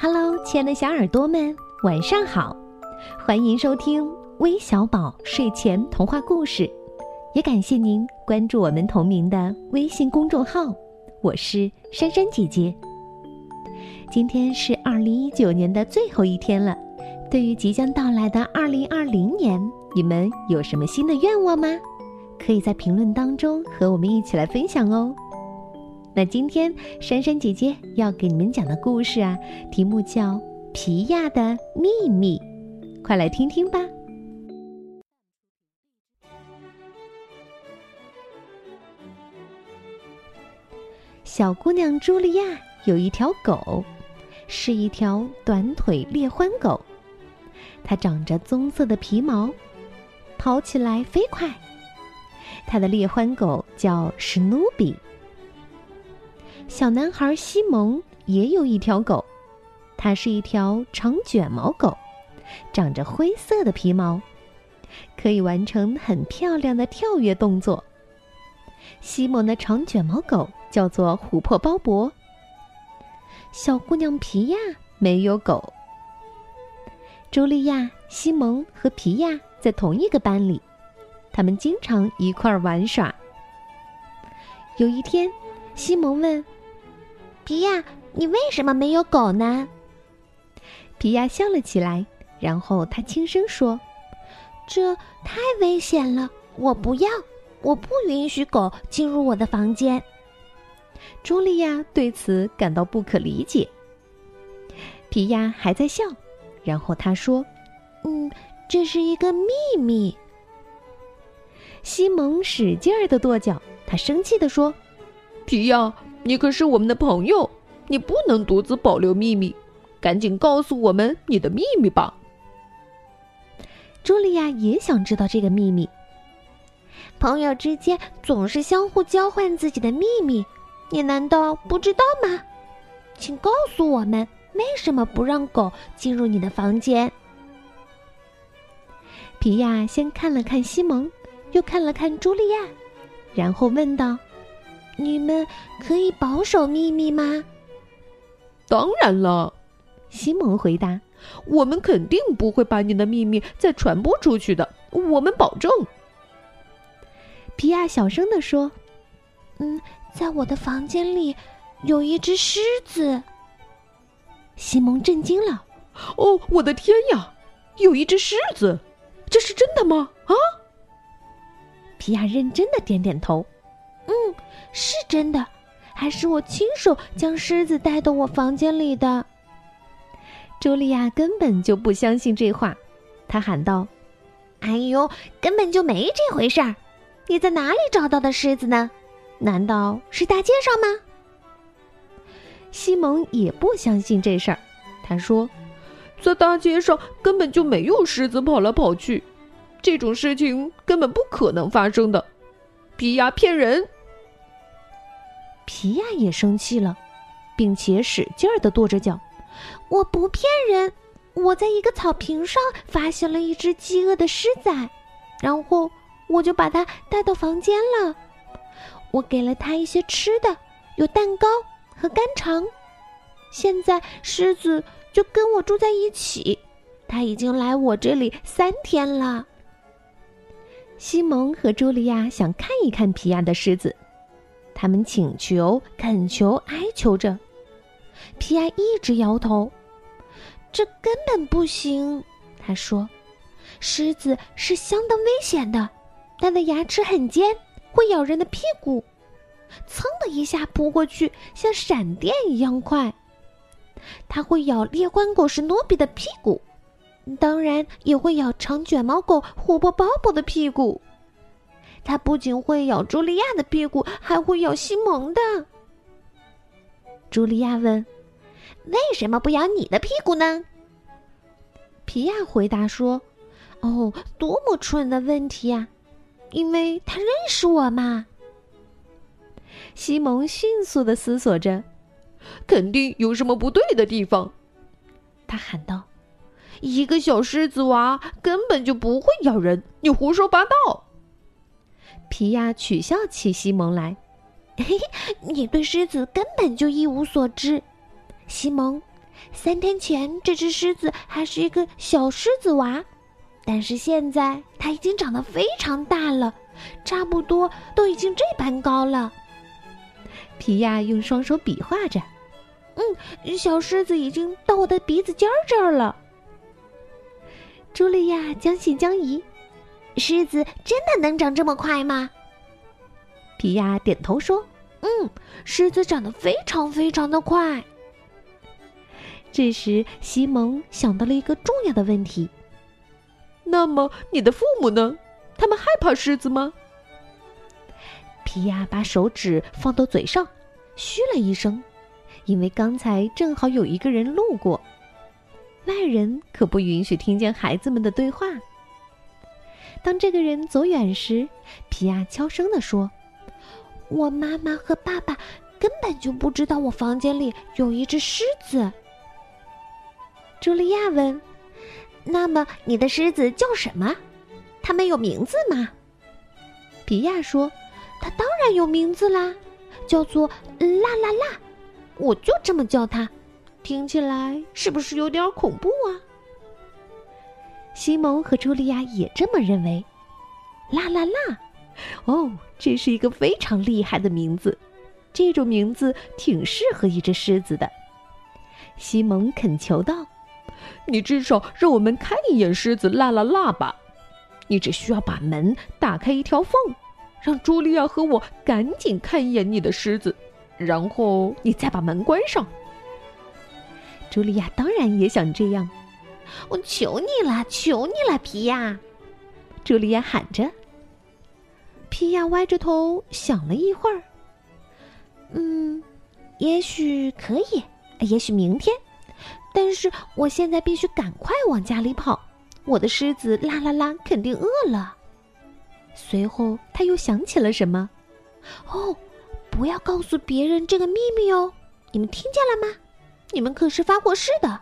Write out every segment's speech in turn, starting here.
Hello，亲爱的小耳朵们，晚上好！欢迎收听微小宝睡前童话故事，也感谢您关注我们同名的微信公众号。我是珊珊姐姐。今天是二零一九年的最后一天了，对于即将到来的二零二零年，你们有什么新的愿望吗？可以在评论当中和我们一起来分享哦。那今天珊珊姐姐要给你们讲的故事啊，题目叫《皮亚的秘密》，快来听听吧。小姑娘茱莉亚有一条狗，是一条短腿猎欢狗，它长着棕色的皮毛，跑起来飞快。它的猎欢狗叫史努比。小男孩西蒙也有一条狗，它是一条长卷毛狗，长着灰色的皮毛，可以完成很漂亮的跳跃动作。西蒙的长卷毛狗叫做琥珀鲍勃。小姑娘皮亚没有狗。茱莉亚、西蒙和皮亚在同一个班里，他们经常一块儿玩耍。有一天，西蒙问。皮亚，你为什么没有狗呢？皮亚笑了起来，然后他轻声说：“这太危险了，我不要，我不允许狗进入我的房间。”茱莉亚对此感到不可理解。皮亚还在笑，然后他说：“嗯，这是一个秘密。”西蒙使劲儿的跺脚，他生气的说：“皮亚。”你可是我们的朋友，你不能独自保留秘密，赶紧告诉我们你的秘密吧。茱莉亚也想知道这个秘密。朋友之间总是相互交换自己的秘密，你难道不知道吗？请告诉我们，为什么不让狗进入你的房间？皮亚先看了看西蒙，又看了看茱莉亚，然后问道。你们可以保守秘密吗？当然了，西蒙回答：“我们肯定不会把你的秘密再传播出去的，我们保证。”皮亚小声的说：“嗯，在我的房间里有一只狮子。”西蒙震惊了：“哦，我的天呀，有一只狮子，这是真的吗？”啊！皮亚认真的点点头。是真的，还是我亲手将狮子带到我房间里的。茱莉亚根本就不相信这话，她喊道：“哎呦，根本就没这回事儿！你在哪里找到的狮子呢？难道是大街上吗？”西蒙也不相信这事儿，他说：“在大街上根本就没有狮子跑来跑去，这种事情根本不可能发生的。皮亚骗人。”皮亚也生气了，并且使劲儿的跺着脚。我不骗人，我在一个草坪上发现了一只饥饿的狮仔，然后我就把它带到房间了。我给了它一些吃的，有蛋糕和干肠。现在狮子就跟我住在一起，它已经来我这里三天了。西蒙和茱莉亚想看一看皮亚的狮子。他们请求、恳求、哀求着，皮亚一直摇头，这根本不行。他说：“狮子是相当危险的，它的牙齿很尖，会咬人的屁股，噌的一下扑过去，像闪电一样快。它会咬猎欢狗史诺比的屁股，当然也会咬长卷毛狗琥珀鲍勃的屁股。”它不仅会咬茱莉亚的屁股，还会咬西蒙的。茱莉亚问：“为什么不咬你的屁股呢？”皮亚回答说：“哦，多么蠢的问题呀！因为他认识我嘛。”西蒙迅速的思索着，肯定有什么不对的地方。他喊道：“一个小狮子娃根本就不会咬人，你胡说八道！”皮亚取笑起西蒙来：“嘿嘿，你对狮子根本就一无所知。西蒙，三天前，这只狮子还是一个小狮子娃，但是现在它已经长得非常大了，差不多都已经这般高了。皮亚用双手比划着：“嗯，小狮子已经到我的鼻子尖儿这儿了。”茱莉亚将信将疑：“狮子真的能长这么快吗？”皮亚点头说：“嗯，狮子长得非常非常的快。”这时，西蒙想到了一个重要的问题：“那么，你的父母呢？他们害怕狮子吗？”皮亚把手指放到嘴上，嘘了一声，因为刚才正好有一个人路过，外人可不允许听见孩子们的对话。当这个人走远时，皮亚悄声地说：“我妈妈和爸爸根本就不知道我房间里有一只狮子。”茱莉亚问：“那么你的狮子叫什么？它们有名字吗？”皮亚说。它当然有名字啦，叫做啦啦啦，我就这么叫它。听起来是不是有点恐怖啊？西蒙和茱莉亚也这么认为。啦啦啦，哦，这是一个非常厉害的名字，这种名字挺适合一只狮子的。西蒙恳求道：“你至少让我们看一眼狮子啦啦啦吧，你只需要把门打开一条缝。”让茱莉亚和我赶紧看一眼你的狮子，然后你再把门关上。茱莉亚当然也想这样，我求你了，求你了，皮亚！茱莉亚喊着。皮亚歪着头想了一会儿，嗯，也许可以，也许明天，但是我现在必须赶快往家里跑，我的狮子啦啦啦肯定饿了。随后，他又想起了什么，“哦，不要告诉别人这个秘密哦！你们听见了吗？你们可是发过誓的。”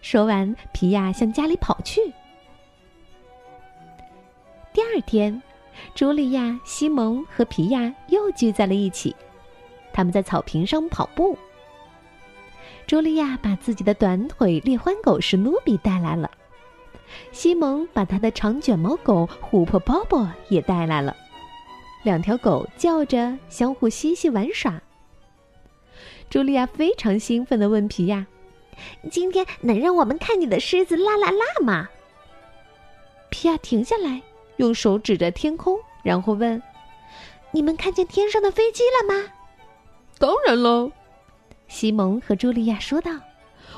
说完，皮亚向家里跑去。第二天，茱莉亚、西蒙和皮亚又聚在了一起，他们在草坪上跑步。茱莉亚把自己的短腿猎欢狗史努比带来了。西蒙把他的长卷毛狗琥珀鲍勃也带来了，两条狗叫着，相互嬉戏玩耍。茱莉亚非常兴奋地问皮亚：“今天能让我们看你的狮子啦啦啦吗？”皮亚停下来，用手指着天空，然后问：“你们看见天上的飞机了吗？”“当然了。”西蒙和茱莉亚说道，“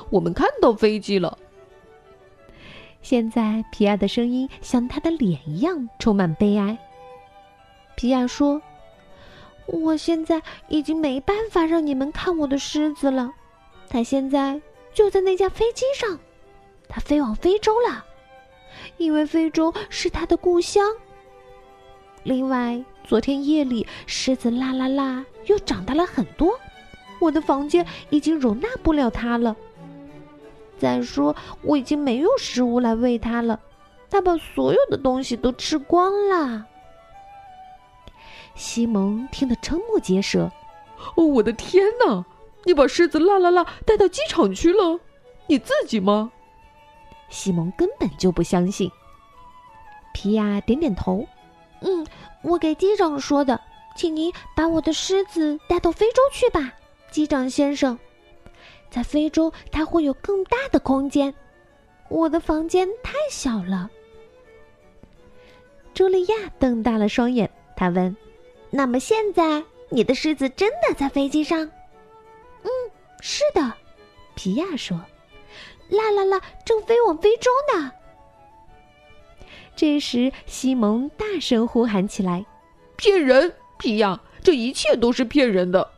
我们看到飞机了。”现在，皮亚的声音像他的脸一样充满悲哀。皮亚说：“我现在已经没办法让你们看我的狮子了，它现在就在那架飞机上，它飞往非洲了，因为非洲是它的故乡。另外，昨天夜里，狮子啦啦啦又长大了很多，我的房间已经容纳不了它了。”再说，我已经没有食物来喂它了，它把所有的东西都吃光了。西蒙听得瞠目结舌：“哦，我的天哪！你把狮子啦啦啦带到机场去了？你自己吗？”西蒙根本就不相信。皮亚点点头：“嗯，我给机长说的，请您把我的狮子带到非洲去吧，机长先生。”在非洲，它会有更大的空间。我的房间太小了。茱莉亚瞪大了双眼，她问：“那么现在，你的狮子真的在飞机上？”“嗯，是的。”皮亚说，“啦啦啦，正飞往非洲呢。”这时，西蒙大声呼喊起来：“骗人！皮亚，这一切都是骗人的！”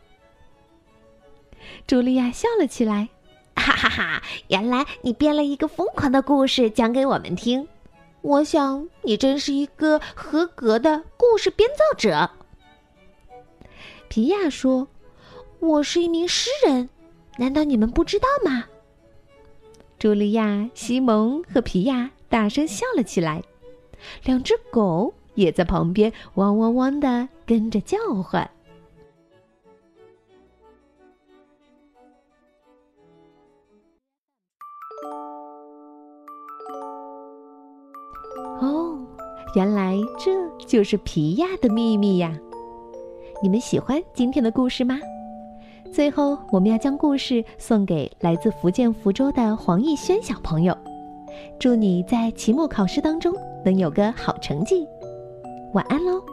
茱莉亚笑了起来，哈哈哈！原来你编了一个疯狂的故事讲给我们听。我想你真是一个合格的故事编造者。皮亚说：“我是一名诗人，难道你们不知道吗？茱莉亚、西蒙和皮亚大声笑了起来，两只狗也在旁边汪汪汪的跟着叫唤。哦，原来这就是皮亚的秘密呀，你们喜欢今天的故事吗？最后，我们要将故事送给来自福建福州的黄奕轩小朋友，祝你在期末考试当中能有个好成绩。晚安喽！